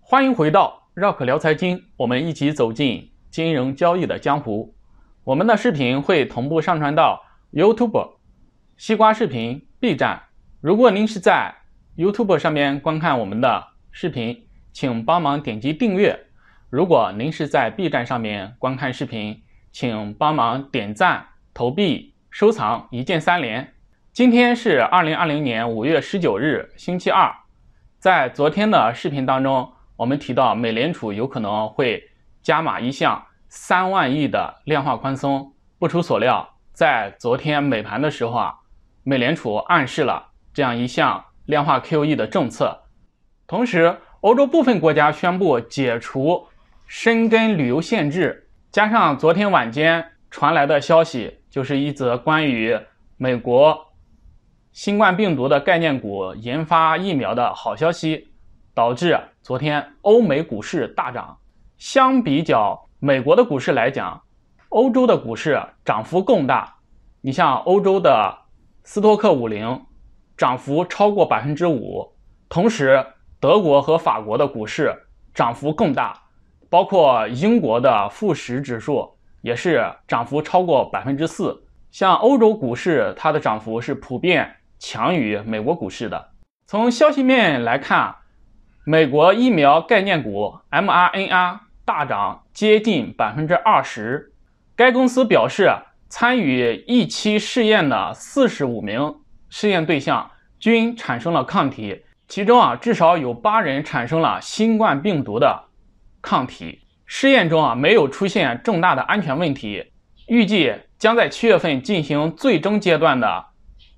欢迎回到绕口聊财经，我们一起走进金融交易的江湖。我们的视频会同步上传到 YouTube、西瓜视频、B 站。如果您是在 YouTube 上面观看我们的视频，请帮忙点击订阅；如果您是在 B 站上面观看视频，请帮忙点赞、投币、收藏，一键三连。今天是二零二零年五月十九日，星期二。在昨天的视频当中。我们提到，美联储有可能会加码一项三万亿的量化宽松。不出所料，在昨天美盘的时候啊，美联储暗示了这样一项量化 QE 的政策。同时，欧洲部分国家宣布解除申根旅游限制，加上昨天晚间传来的消息，就是一则关于美国新冠病毒的概念股研发疫苗的好消息。导致昨天欧美股市大涨。相比较美国的股市来讲，欧洲的股市涨幅更大。你像欧洲的斯托克五零，涨幅超过百分之五。同时，德国和法国的股市涨幅更大，包括英国的富时指数也是涨幅超过百分之四。像欧洲股市，它的涨幅是普遍强于美国股市的。从消息面来看。美国疫苗概念股 mRNA 大涨接近百分之二十。该公司表示，参与一期试验的四十五名试验对象均产生了抗体，其中啊至少有八人产生了新冠病毒的抗体。试验中啊没有出现重大的安全问题，预计将在七月份进行最终阶段的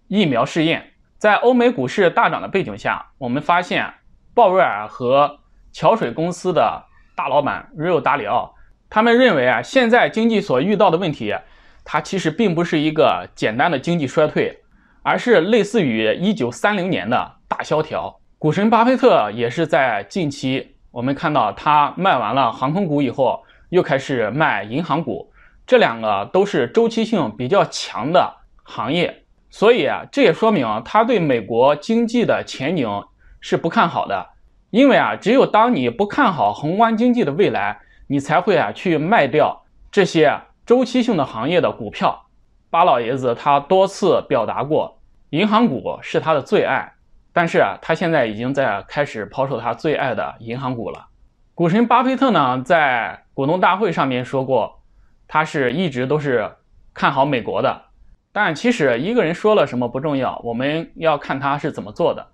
疫苗试验。在欧美股市大涨的背景下，我们发现。鲍威尔和桥水公司的大老板瑞欧达里奥，他们认为啊，现在经济所遇到的问题，它其实并不是一个简单的经济衰退，而是类似于1930年的大萧条。股神巴菲特也是在近期，我们看到他卖完了航空股以后，又开始卖银行股，这两个都是周期性比较强的行业，所以啊，这也说明他对美国经济的前景。是不看好的，因为啊，只有当你不看好宏观经济的未来，你才会啊去卖掉这些周期性的行业的股票。巴老爷子他多次表达过，银行股是他的最爱，但是啊，他现在已经在开始抛售他最爱的银行股了。股神巴菲特呢，在股东大会上面说过，他是一直都是看好美国的。但其实一个人说了什么不重要，我们要看他是怎么做的。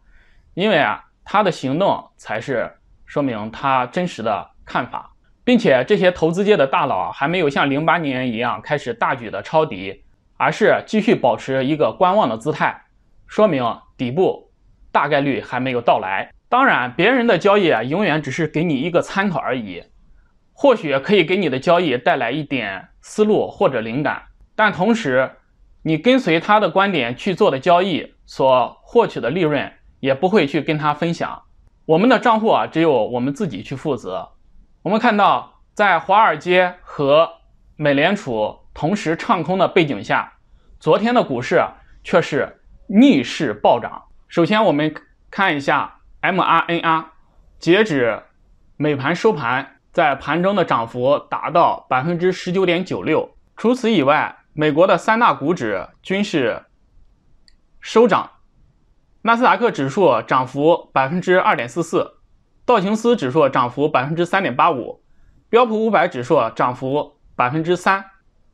因为啊，他的行动才是说明他真实的看法，并且这些投资界的大佬还没有像零八年一样开始大举的抄底，而是继续保持一个观望的姿态，说明底部大概率还没有到来。当然，别人的交易啊，永远只是给你一个参考而已，或许可以给你的交易带来一点思路或者灵感，但同时，你跟随他的观点去做的交易所获取的利润。也不会去跟他分享，我们的账户啊，只有我们自己去负责。我们看到，在华尔街和美联储同时唱空的背景下，昨天的股市却是逆势暴涨。首先，我们看一下 MRNR，截止美盘收盘，在盘中的涨幅达到百分之十九点九六。除此以外，美国的三大股指均是收涨。纳斯达克指数涨幅百分之二点四四，道琼斯指数涨幅百分之三点八五，标普五百指数涨幅百分之三。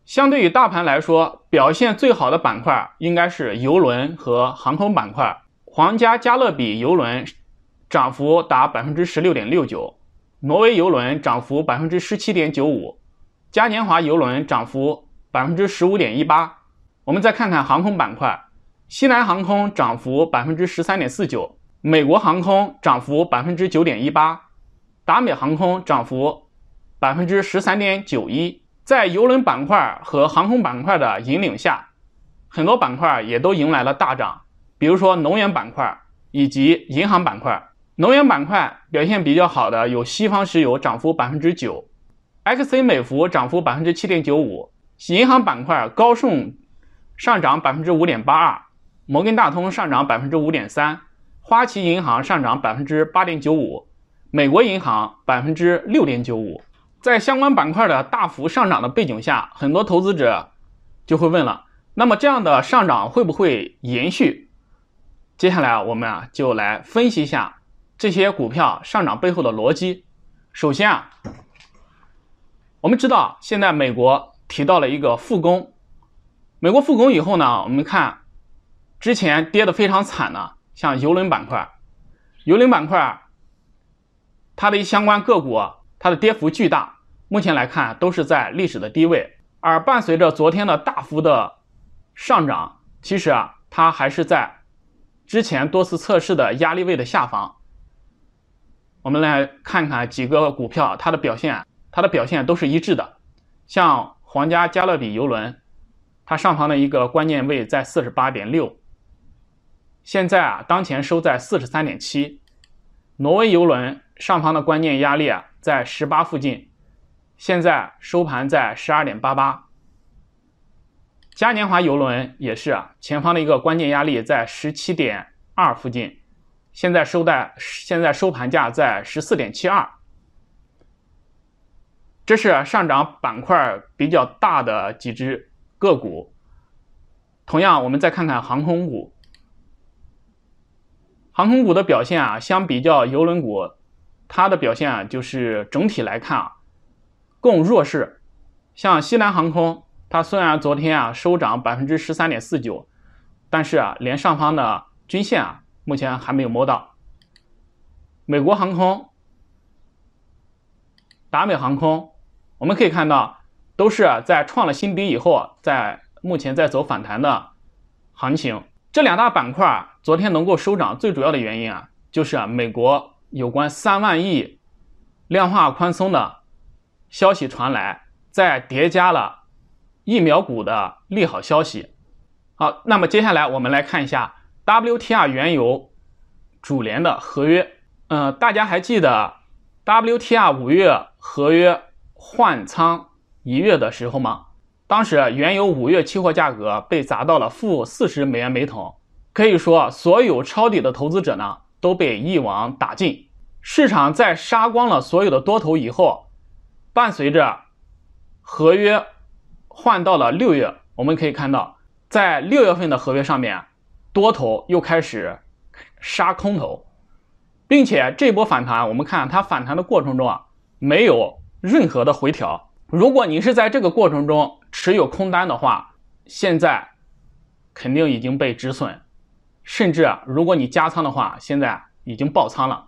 相对于大盘来说，表现最好的板块应该是邮轮和航空板块。皇家加勒比邮轮涨幅达百分之十六点六九，挪威邮轮涨幅百分之十七点九五，嘉年华邮轮涨幅百分之十五点一八。我们再看看航空板块。西南航空涨幅百分之十三点四九，美国航空涨幅百分之九点一八，达美航空涨幅百分之十三点九一。在邮轮板块和航空板块的引领下，很多板块也都迎来了大涨，比如说能源板块以及银行板块。能源板块表现比较好的有西方石油涨幅百分之九，XC 美孚涨幅百分之七点九五，银行板块高盛上涨百分之五点八二，摩根大通上涨百分之五点三，花旗银行上涨百分之八点九五，美国银行百分之六点九五。在相关板块的大幅上涨的背景下，很多投资者就会问了：那么这样的上涨会不会延续？接下来我们啊就来分析一下这些股票上涨背后的逻辑。首先啊，我们知道现在美国提到了一个复工，美国复工以后呢，我们看之前跌的非常惨的，像邮轮板块，邮轮板块它的一相关个股，它的跌幅巨大，目前来看都是在历史的低位。而伴随着昨天的大幅的上涨，其实啊，它还是在之前多次测试的压力位的下方。我们来看看几个股票，它的表现，它的表现都是一致的。像皇家加勒比邮轮，它上方的一个关键位在四十八点六，现在啊，当前收在四十三点七。挪威邮轮上方的关键压力啊在十八附近，现在收盘在十二点八八。嘉年华邮轮也是啊，前方的一个关键压力在十七点二附近。现在收在现在收盘价在十四点七二，这是上涨板块比较大的几只个股。同样，我们再看看航空股，航空股的表现啊，相比较邮轮股，它的表现啊，就是整体来看啊，更弱势。像西南航空，它虽然昨天啊收涨百分之十三点四九，但是啊，连上方的均线啊。目前还没有摸到。美国航空、达美航空，我们可以看到，都是在创了新低以后，在目前在走反弹的行情。这两大板块昨天能够收涨，最主要的原因啊，就是美国有关三万亿量化宽松的消息传来，再叠加了疫苗股的利好消息。好，那么接下来我们来看一下。WTI 原油主联的合约，嗯，大家还记得 WTI 五月合约换仓一月的时候吗？当时原油五月期货价格被砸到了负四十美元每桶，可以说所有抄底的投资者呢都被一网打尽。市场在杀光了所有的多头以后，伴随着合约换到了六月，我们可以看到，在六月份的合约上面。多头又开始杀空头，并且这波反弹，我们看它反弹的过程中啊，没有任何的回调。如果你是在这个过程中持有空单的话，现在肯定已经被止损，甚至如果你加仓的话，现在已经爆仓了。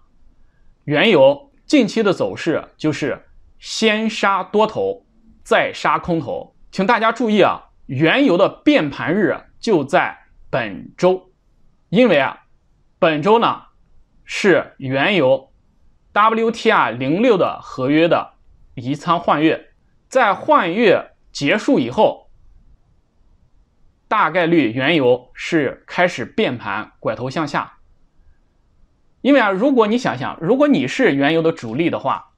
原油近期的走势就是先杀多头，再杀空头，请大家注意啊，原油的变盘日就在。本周，因为啊，本周呢是原油 WTI 零六的合约的移仓换月，在换月结束以后，大概率原油是开始变盘拐头向下。因为啊，如果你想想，如果你是原油的主力的话，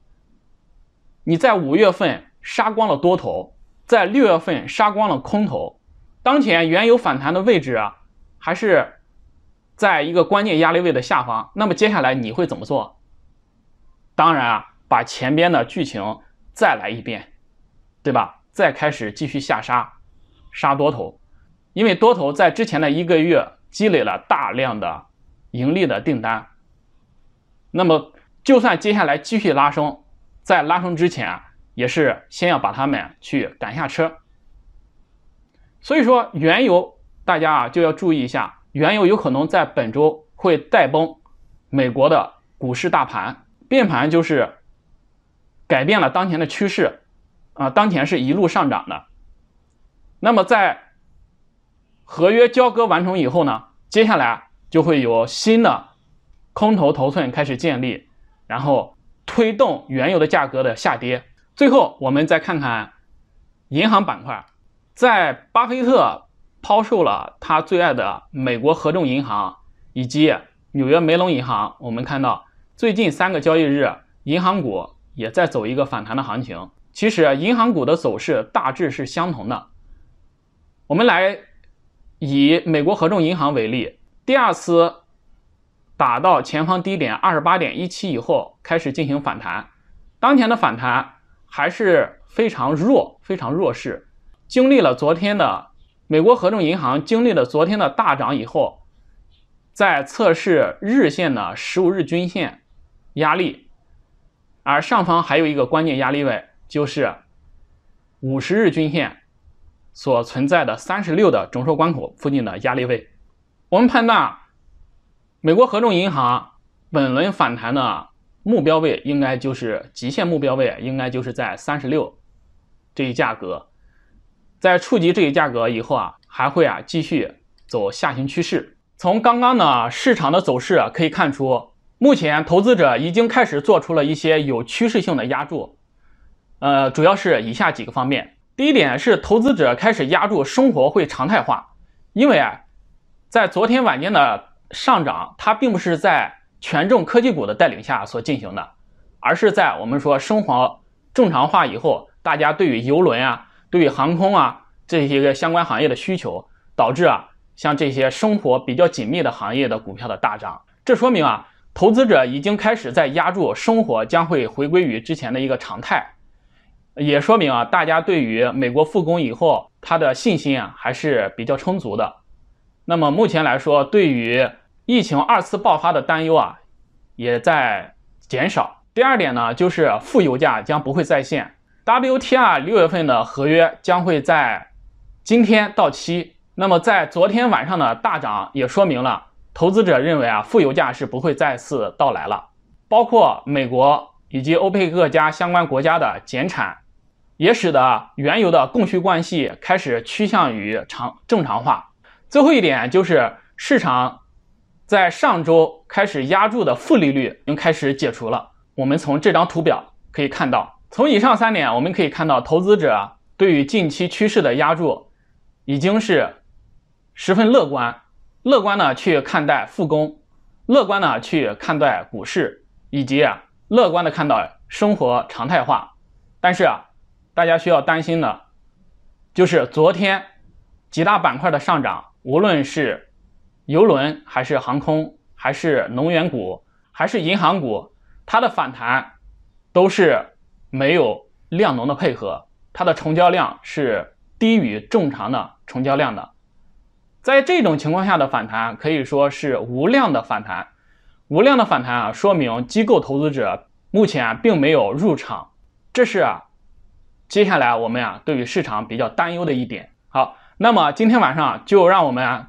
你在五月份杀光了多头，在六月份杀光了空头，当前原油反弹的位置啊。还是在一个关键压力位的下方，那么接下来你会怎么做？当然啊，把前边的剧情再来一遍，对吧？再开始继续下杀，杀多头，因为多头在之前的一个月积累了大量的盈利的订单，那么就算接下来继续拉升，在拉升之前也是先要把他们去赶下车。所以说，原油。大家啊就要注意一下，原油有可能在本周会带崩美国的股市大盘，变盘就是改变了当前的趋势啊，当前是一路上涨的。那么在合约交割完成以后呢，接下来就会有新的空头头寸开始建立，然后推动原油的价格的下跌。最后我们再看看银行板块，在巴菲特。抛售了他最爱的美国合众银行以及纽约梅隆银行。我们看到最近三个交易日，银行股也在走一个反弹的行情。其实银行股的走势大致是相同的。我们来以美国合众银行为例，第二次打到前方低点二十八点一七以后，开始进行反弹。当前的反弹还是非常弱，非常弱势。经历了昨天的美国合众银行经历了昨天的大涨以后，在测试日线的十五日均线压力，而上方还有一个关键压力位，就是五十日均线所存在的三十六的整数关口附近的压力位。我们判断，美国合众银行本轮反弹的目标位应该就是极限目标位，应该就是在三十六这一价格。在触及这一价格以后啊，还会啊继续走下行趋势。从刚刚呢市场的走势可以看出，目前投资者已经开始做出了一些有趋势性的压注，呃，主要是以下几个方面。第一点是投资者开始压注生活会常态化，因为啊，在昨天晚间的上涨，它并不是在权重科技股的带领下所进行的，而是在我们说生活正常化以后，大家对于游轮啊、对于航空啊这些个相关行业的需求，导致啊。像这些生活比较紧密的行业的股票的大涨，这说明啊，投资者已经开始在压住生活将会回归于之前的一个常态，也说明啊，大家对于美国复工以后它的信心啊还是比较充足的。那么目前来说，对于疫情二次爆发的担忧啊也在减少。第二点呢，就是负油价将不会再现 W T R 六月份的合约将会在今天到期。那么在昨天晚上的大涨也说明了，投资者认为啊，负油价是不会再次到来了。包括美国以及欧佩克加相关国家的减产，也使得原油的供需关系开始趋向于常正常化。最后一点就是市场在上周开始压住的负利率已经开始解除了。我们从这张图表可以看到，从以上三点我们可以看到，投资者对于近期趋势的压住已经是。十分乐观，乐观的去看待复工，乐观的去看待股市，以及啊乐观的看到生活常态化。但是啊，大家需要担心的，就是昨天几大板块的上涨，无论是游轮还是航空，还是能源股，还是银行股，它的反弹都是没有量能的配合，它的成交量是低于正常的成交量的。在这种情况下的反弹可以说是无量的反弹，无量的反弹啊，说明机构投资者目前并没有入场，这是啊，接下来我们啊对于市场比较担忧的一点。好，那么今天晚上就让我们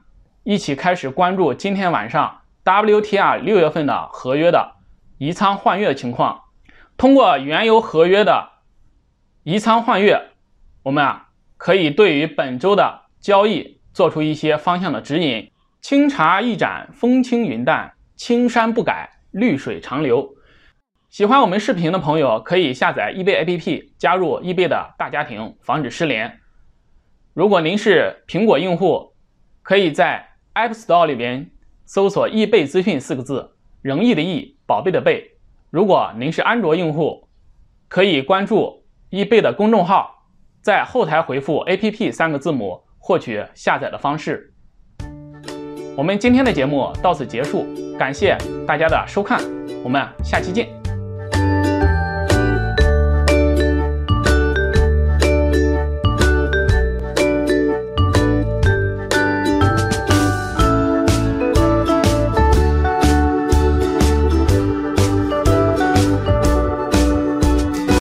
一起开始关注今天晚上 WTI 六月份的合约的移仓换月情况。通过原油合约的移仓换月，我们啊可以对于本周的交易。做出一些方向的指引。清茶一盏，风轻云淡；青山不改，绿水长流。喜欢我们视频的朋友，可以下载易贝 APP，加入易贝的大家庭，防止失联。如果您是苹果用户，可以在 App Store 里边搜索“易贝资讯”四个字，仁义的义，宝贝的贝。如果您是安卓用户，可以关注易贝的公众号，在后台回复 “APP” 三个字母。获取下载的方式。我们今天的节目到此结束，感谢大家的收看，我们下期见。